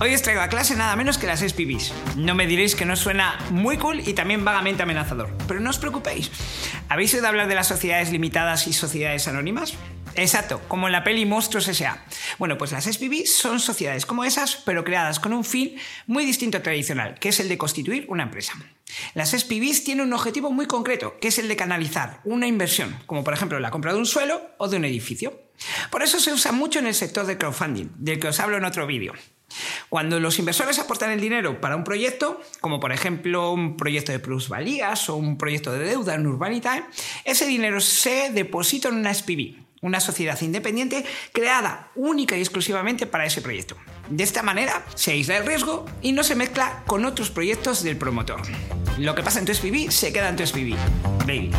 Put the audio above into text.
Hoy os traigo a clase nada menos que las SPVs. No me diréis que no suena muy cool y también vagamente amenazador, pero no os preocupéis. ¿Habéis oído hablar de las sociedades limitadas y sociedades anónimas? Exacto, como en la peli Monstruos S.A. Bueno, pues las SPVs son sociedades como esas, pero creadas con un fin muy distinto al tradicional, que es el de constituir una empresa. Las SPVs tienen un objetivo muy concreto, que es el de canalizar una inversión, como por ejemplo la compra de un suelo o de un edificio. Por eso se usa mucho en el sector del crowdfunding, del que os hablo en otro vídeo. Cuando los inversores aportan el dinero para un proyecto, como por ejemplo un proyecto de plusvalías o un proyecto de deuda en Urbanita, ese dinero se deposita en una SPV, una sociedad independiente creada única y exclusivamente para ese proyecto. De esta manera se aísla el riesgo y no se mezcla con otros proyectos del promotor. Lo que pasa en tu SPV se queda en tu SPV. Baby.